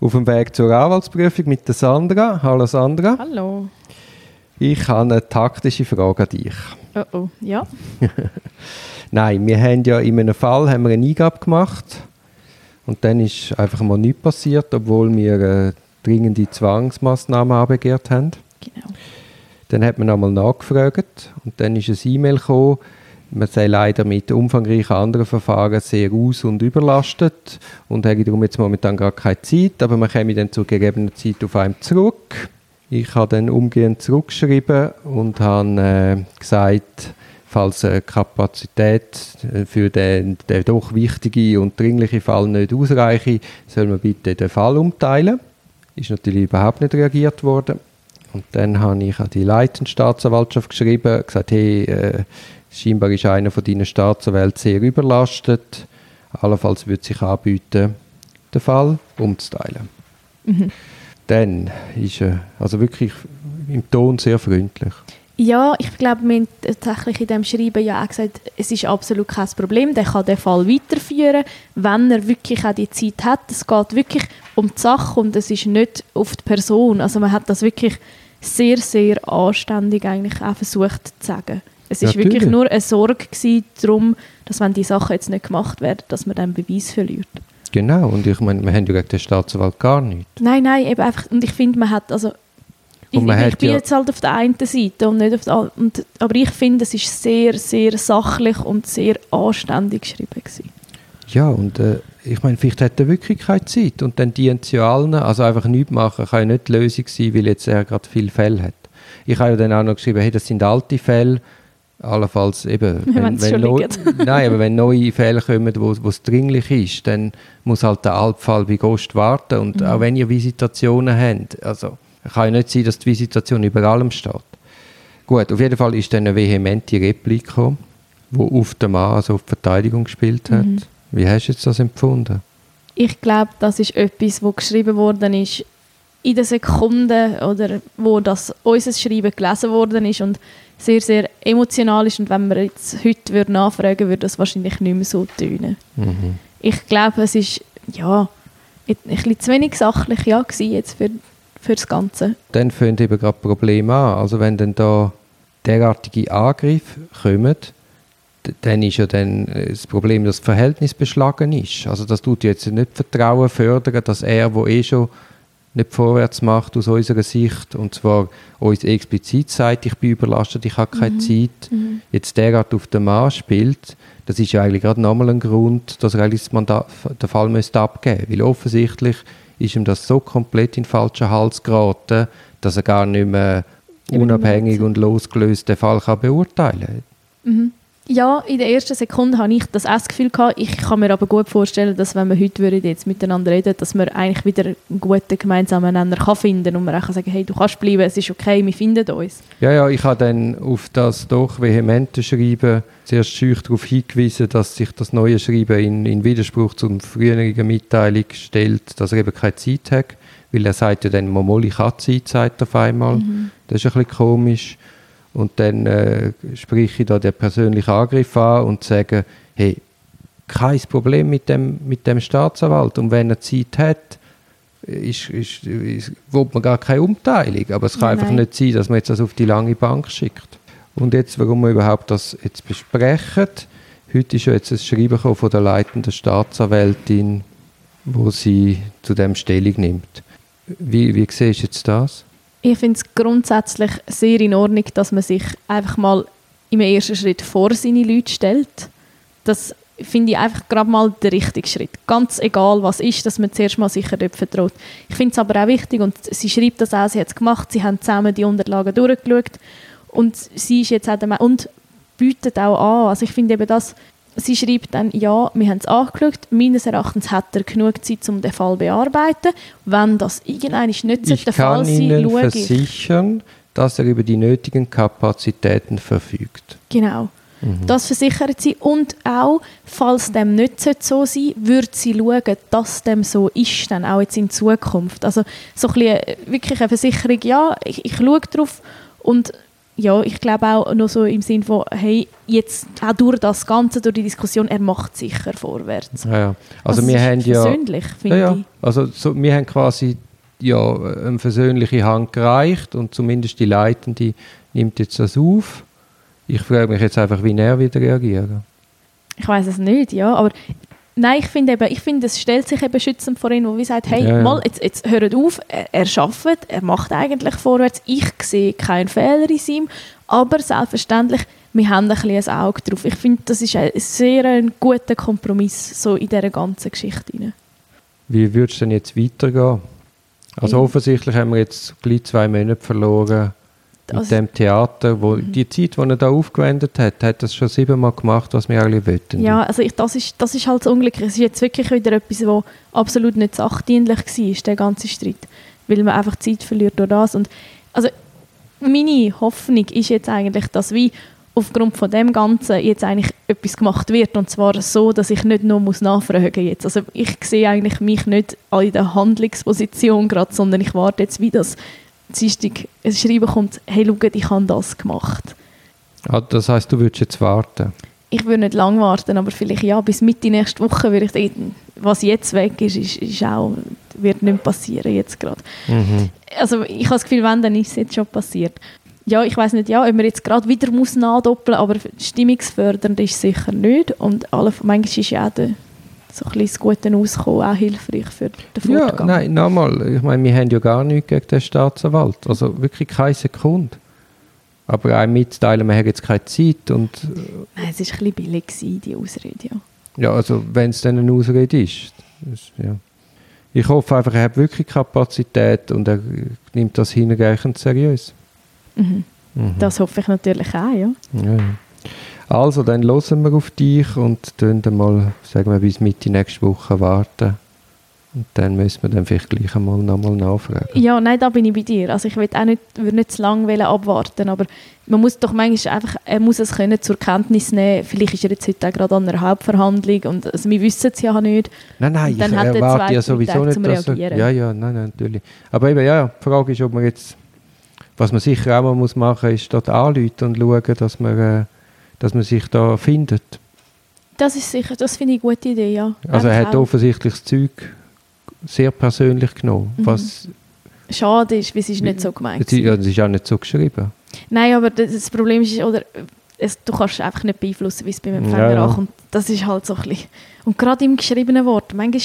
auf dem Weg zur Anwaltsprüfung mit der Sandra. Hallo Sandra. Hallo. Ich habe eine taktische Frage an dich. Oh oh, ja. Nein, wir haben ja in einem Fall haben wir eine Eingabe gemacht und dann ist einfach mal nichts passiert, obwohl wir äh, dringende Zwangsmaßnahmen abgegeben haben. Genau. Dann hat man nochmal nachgefragt und dann ist ein E-Mail gekommen, man sei leider mit umfangreichen anderen Verfahren sehr aus- und überlastet und habe darum jetzt momentan gar keine Zeit, aber man käme dann zur gegebenen Zeit auf einem zurück. Ich habe dann umgehend zurückgeschrieben und habe äh, gesagt, falls eine Kapazität für den, den doch wichtigen und dringlichen Fall nicht ausreiche, soll man bitte den Fall umteilen. Ist natürlich überhaupt nicht reagiert worden. Und dann habe ich an die leitende Staatsanwaltschaft geschrieben, gesagt, hey, äh, scheinbar ist einer von deinen Staatsanwälten sehr überlastet. Allenfalls würde sich anbieten, den Fall umzuteilen. Mhm. Dann ist er also wirklich im Ton sehr freundlich. Ja, ich glaube, wir haben tatsächlich in diesem Schreiben ja auch gesagt, es ist absolut kein Problem, der kann den Fall weiterführen, wenn er wirklich auch die Zeit hat. Es geht wirklich um die Sache und es ist nicht auf die Person. Also man hat das wirklich sehr, sehr anständig eigentlich auch versucht zu sagen. Es ist Natürlich. wirklich nur eine Sorge gewesen, darum, dass wenn die Sachen jetzt nicht gemacht werden, dass man dann Beweis verliert. Genau, und ich meine, wir haben ja gegen den Staatsanwalt gar nichts. Nein, nein, eben einfach, und ich finde, man hat, also, ich, ich, bin ja- jetzt halt auf der einen Seite und nicht auf der anderen, und, aber ich finde, es ist sehr, sehr sachlich und sehr anständig geschrieben gewesen. Ja, und äh, ich meine, vielleicht hat er wirklich keine Zeit und dann dient es ja allen. Also einfach nichts machen kann ja nicht die Lösung sein, weil jetzt er gerade viele Fälle hat. Ich habe ja dann auch noch geschrieben, hey, das sind alte Fälle, allenfalls eben, Wenn schon neu, nein, aber wenn neue Fälle kommen, wo wo es dringlich ist, dann muss halt der Altfall bei Ghost warten und Mhm. auch wenn ihr Visitationen habt, also kann ja nicht sein, dass die Visitation über allem steht. Gut, auf jeden Fall ist dann eine vehemente Replik gekommen, die auf den Mann, also auf die Verteidigung gespielt hat. Mhm. Wie hast du jetzt das empfunden? Ich glaube, das ist etwas, wo geschrieben worden ist in der Sekunde oder wo das unser Schreiben gelesen worden ist und sehr, sehr emotional ist und wenn wir jetzt heute würden nachfragen, würde das wahrscheinlich nicht mehr so tönen. Mhm. Ich glaube, es ist ja ein bisschen zu wenig sachlich ja, jetzt für, für das Ganze. Dann fangen eben gerade Probleme an. Also wenn dann da derartige Angriffe kommen, dann ist ja dann äh, das Problem, dass das Verhältnis beschlagen ist. Also das tut jetzt nicht Vertrauen fördern, dass er, wo eh schon nicht vorwärts macht aus unserer Sicht, und zwar uns explizit sagt, ich bin überlastet, ich habe keine Zeit, jetzt derart auf den Mann spielt, das ist ja eigentlich gerade nochmal ein Grund, dass er eigentlich das Mandat, den Fall müsste abgeben müsste. Weil offensichtlich ist ihm das so komplett in den falschen Hals geraten, dass er gar nicht mehr unabhängig und losgelöst den Fall kann beurteilen kann. Ja, in der ersten Sekunde hatte ich das auch das Gefühl. Gehabt. Ich kann mir aber gut vorstellen, dass wenn wir heute würden jetzt miteinander reden dass man eigentlich wieder einen guten gemeinsamen Nenner kann finden und man auch kann sagen hey, du kannst bleiben, es ist okay, wir finden uns. Ja, ja, ich habe dann auf das doch vehemente Schreiben zuerst schüch darauf hingewiesen, dass sich das neue Schreiben in, in Widerspruch zur früheren Mitteilung stellt, dass er eben keine Zeit hat, weil er sagt ja dann, «Momol, ich habe Zeit», sagt er auf einmal. Das ist ein bisschen komisch. Und dann äh, spreche ich da den persönlichen Angriff an und sage, hey, kein Problem mit dem, mit dem Staatsanwalt. Und wenn er Zeit hat, ist, ist, ist, will man gar keine Umteilung. Aber es kann Nein. einfach nicht sein, dass man jetzt das auf die lange Bank schickt. Und jetzt, warum wir überhaupt das jetzt besprechen. Heute ist ja jetzt ein Schreiben von der leitenden Staatsanwältin, wo sie zu dem Stellung nimmt. Wie, wie siehst du jetzt das? Ich finde es grundsätzlich sehr in Ordnung, dass man sich einfach mal im ersten Schritt vor seine Leute stellt. Das finde ich einfach gerade mal der richtige Schritt. Ganz egal, was ist, dass man zuerst mal sicher dort vertraut. Ich finde es aber auch wichtig, und sie schreibt das auch, sie hat es gemacht, sie haben zusammen die Unterlagen durchgeschaut und sie ist jetzt auch der Me- und bietet auch an. Also ich finde eben das, sie schreibt dann, ja, wir haben es angeschaut, meines Erachtens hat er genug Zeit, um den Fall zu bearbeiten. Wenn das irgendwann nicht Ich der Fall kann sein, Ihnen schaue ich. versichern, dass er über die nötigen Kapazitäten verfügt. Genau. Mhm. Das versichert sie. Und auch, falls dem nicht so sein würde sie schauen, dass dem so ist, dann auch jetzt in Zukunft. Also so ein bisschen, äh, wirklich eine Versicherung, ja, ich, ich schaue drauf und ja, ich glaube auch noch so im Sinn von, hey, jetzt auch durch das Ganze, durch die Diskussion, er macht sicher vorwärts. Ja, ja. Also, Also wir haben ja... Persönlich, finde ja. ich. Also so, wir haben quasi ja, eine versöhnliche Hand gereicht und zumindest die Leitende nimmt jetzt das auf. Ich frage mich jetzt einfach, wie er wieder reagieren. Ich weiß es nicht, ja, aber nein, ich finde eben, ich finde, es stellt sich eben schützend vor ihn, wo wie sagt, hey, Ja, mal, jetzt, jetzt hört auf, er, er arbeitet, er macht eigentlich vorwärts, ich sehe keinen Fehler in ihm, aber selbstverständlich, wir haben ein bisschen ein Auge drauf. Ich finde, das ist ein sehr ein guter Kompromiss so in dieser ganzen Geschichte. Rein. Wie würdest du denn jetzt weitergehen? Also Ja. offensichtlich haben wir jetzt gleich zwei Monate verloren mit Also- dem Theater. Wo, Die Zeit, die er da aufgewendet hat, hat das schon siebenmal gemacht, was wir eigentlich wollten. Ja, also ich, das, ist, das ist halt das Unglück. Es ist jetzt wirklich wieder etwas, was absolut nicht sachdienlich war, der ganze Streit. Weil man einfach Zeit verliert durch das. Und also meine Hoffnung ist jetzt eigentlich, dass wie aufgrund von dem Ganzen jetzt eigentlich etwas gemacht wird und zwar so, dass ich nicht nur muss nachfragen jetzt. Also ich sehe eigentlich mich nicht in der Handlungsposition gerade, sondern ich warte jetzt, wie das Dienstag ein Schreiben kommt, hey, schaut, ich habe das gemacht. Ah, das heißt, du würdest jetzt warten. Ich würde nicht lang warten, aber vielleicht ja, bis Mitte nächste Woche würde ich denken, was jetzt weg ist, ist, ist auch, wird nicht passieren jetzt gerade. Mhm. Also ich habe das Gefühl, wenn, dann ist es jetzt schon passiert. Ja, ich weiß nicht, ja, ob man jetzt gerade wieder muss nachdoppeln, aber stimmungsfördernd ist es sicher nicht und alle, manchmal ist ja auch der, so ein bisschen das Gute Auskommen auch hilfreich für den Ja, Fortgang. nein, nochmal. Ich meine, wir haben ja gar nichts gegen den Staatsanwalt. Also wirklich keine Sekunde. Aber einem mitteilen, man hat jetzt keine Zeit und Nein, es war ein bisschen billig, gewesen, die Ausrede, ja. Ja, also wenn es dann eine Ausrede ist. Das, ja. Ich hoffe einfach, er hat wirklich Kapazität und er nimmt das hinreichend seriös. Mhm. Mhm. Das hoffe ich natürlich auch, ja. Ja, ja. Also, dann hören wir auf dich und tun dann mal, sagen wir, bis Mitte nächste Woche warten. Und dann müssen wir dann vielleicht gleich einmal nochmal nachfragen. Ja, nein, da bin ich bei dir. Also ich will auch nicht, würde nicht zu lange wollen abwarten, aber man muss doch manchmal einfach, er muss es können zur Kenntnis nehmen. Vielleicht ist er jetzt heute auch gerade an einer Hauptverhandlung und also wir wissen es ja nicht. Nein, nein, Und dann ich er erwarte ja sowieso Tage nicht, zum dass er. Ja, ja, nein, nein, natürlich. Aber eben, ja, die Frage ist, ob man jetzt, was man sicher auch mal muss machen muss, ist dort anrufen und schauen, dass man, äh, dass man sich da findet. Das ist sicher, das finde ich eine gute Idee, ja. Also er hat auch. offensichtlich das Zeug sehr persönlich genommen. Mhm. Was, Schade ist, weil es ist nicht so gemeint ja, es ist auch nicht so geschrieben. Nein, aber das, das Problem ist, oder, es, du kannst einfach nicht beeinflussen, wie es beim Empfänger Ja, ja. ankommt. Das ist halt so ein bisschen. Und gerade im geschriebenen Wort, manchmal,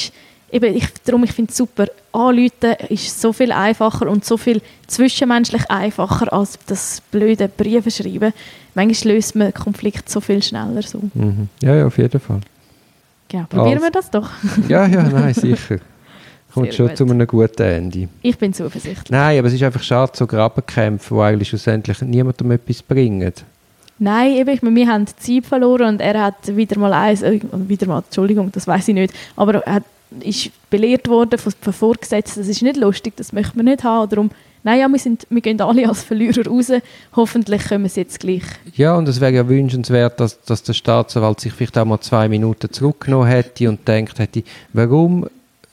eben, ich, darum, ich finde es super, anrufen ist so viel einfacher und so viel zwischenmenschlich einfacher als das blöde Briefe schreiben. Manchmal löst man Konflikt so viel schneller so. Mhm. Ja, ja, auf jeden Fall. Ja, probieren Also. wir das doch. Ja, ja, nein, sicher. Kommt Sehr schon gut. zu einem guten Ende. Ich bin zuversichtlich. Nein, aber es ist einfach schade, so Grabenkämpfe, die eigentlich schlussendlich niemandem etwas bringen. Nein, eben, ich meine, wir haben die Zeit verloren und er hat wieder mal eins, äh, wieder mal, Entschuldigung, das weiß ich nicht, aber er hat, ist belehrt worden von, von Vorgesetzten, das ist nicht lustig, das möchten wir nicht haben, darum, nein, wir, sind, wir gehen alle als Verlierer raus, hoffentlich können wir es jetzt gleich. Ja, und es wäre ja wünschenswert, dass, dass der Staatsanwalt sich vielleicht auch mal zwei Minuten zurückgenommen hätte und denkt hätte, warum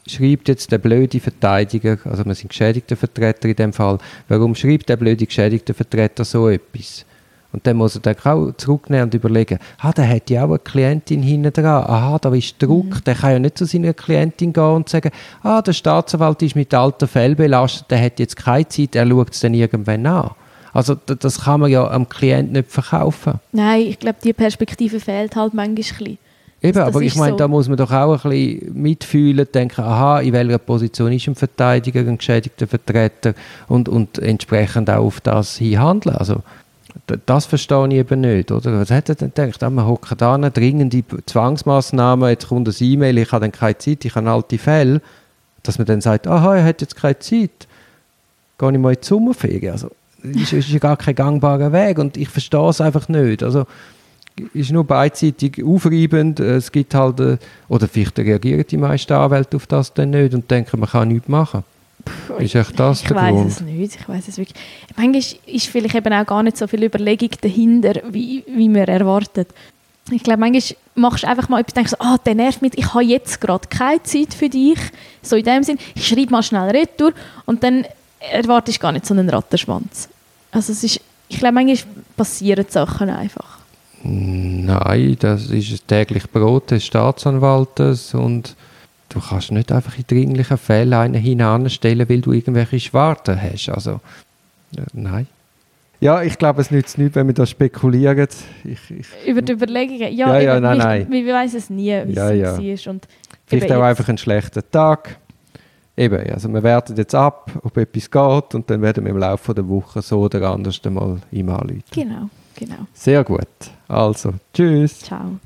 schreibt jetzt der blöde Verteidiger, also wir sind geschädigte Vertreter in dem Fall, warum schreibt der blöde geschädigte Vertreter so etwas? Und dann muss er dann auch zurücknehmen und überlegen, ah, der hat ja auch eine Klientin hinten dran, aha, da ist Druck, der kann ja nicht zu seiner Klientin gehen und sagen, ah, der Staatsanwalt ist mit alter Fell belastet, der hat jetzt keine Zeit, er schaut es dann irgendwann an. Also das kann man ja am Klient nicht verkaufen. Nein, ich glaube, die Perspektive fehlt halt manchmal ein bisschen. Eben, Das aber ich meine, so. da muss man doch auch ein bisschen mitfühlen, denken, aha, in welcher Position ist ein Verteidiger, ein geschädigter Vertreter und, und entsprechend auch auf das hin handeln. Also das verstehe ich eben nicht, oder? Was hat er denn gedacht? Ah, wir hocken da an, dringende Zwangsmaßnahmen, jetzt kommt ein E-Mail, ich habe dann keine Zeit, ich habe alte Fälle, dass man dann sagt, aha, er hat jetzt keine Zeit, gehe ich mal in die Sommerferien. Also, das ist, ja gar kein gangbarer Weg und ich verstehe es einfach nicht. Also, ist nur beidseitig aufreibend. Es gibt halt, äh, oder vielleicht reagieren die meisten Anwälte auf das dann nicht und denken, man kann nichts machen. Ist echt das ich weiß es nicht, ich weiß es wirklich. Manchmal ist vielleicht eben auch gar nicht so viel Überlegung dahinter, wie, wie man erwartet. Ich glaube, manchmal machst du einfach mal etwas, denkst du, ah, der nervt mich, ich habe jetzt gerade keine Zeit für dich. So in dem Sinn, ich schreibe mal schnell retour und dann erwartest du gar nicht so einen Rattenschwanz. Also es ist ich glaube, manchmal passieren Sachen einfach. Nein, das ist ein täglich Brot des Staatsanwaltes und du kannst nicht einfach in dringlichen Fällen einen hinanstellen, weil du irgendwelche Schwarten hast. Also, äh, nein. Ja, ich glaube, es nützt nichts, wenn wir da spekulieren. Ich, ich, Über die Überlegungen, ja, Ja, ja, eben, nein, wir, nein. wir wissen es nie, wie Ja, es ja. war. Und vielleicht auch jetzt- einfach einen schlechten Tag. Eben, also wir werten jetzt ab, ob etwas geht und dann werden wir im Laufe der Woche so oder anders mal ihm anrufen. Genau, genau. Sehr gut. Also, tschüss. Ciao.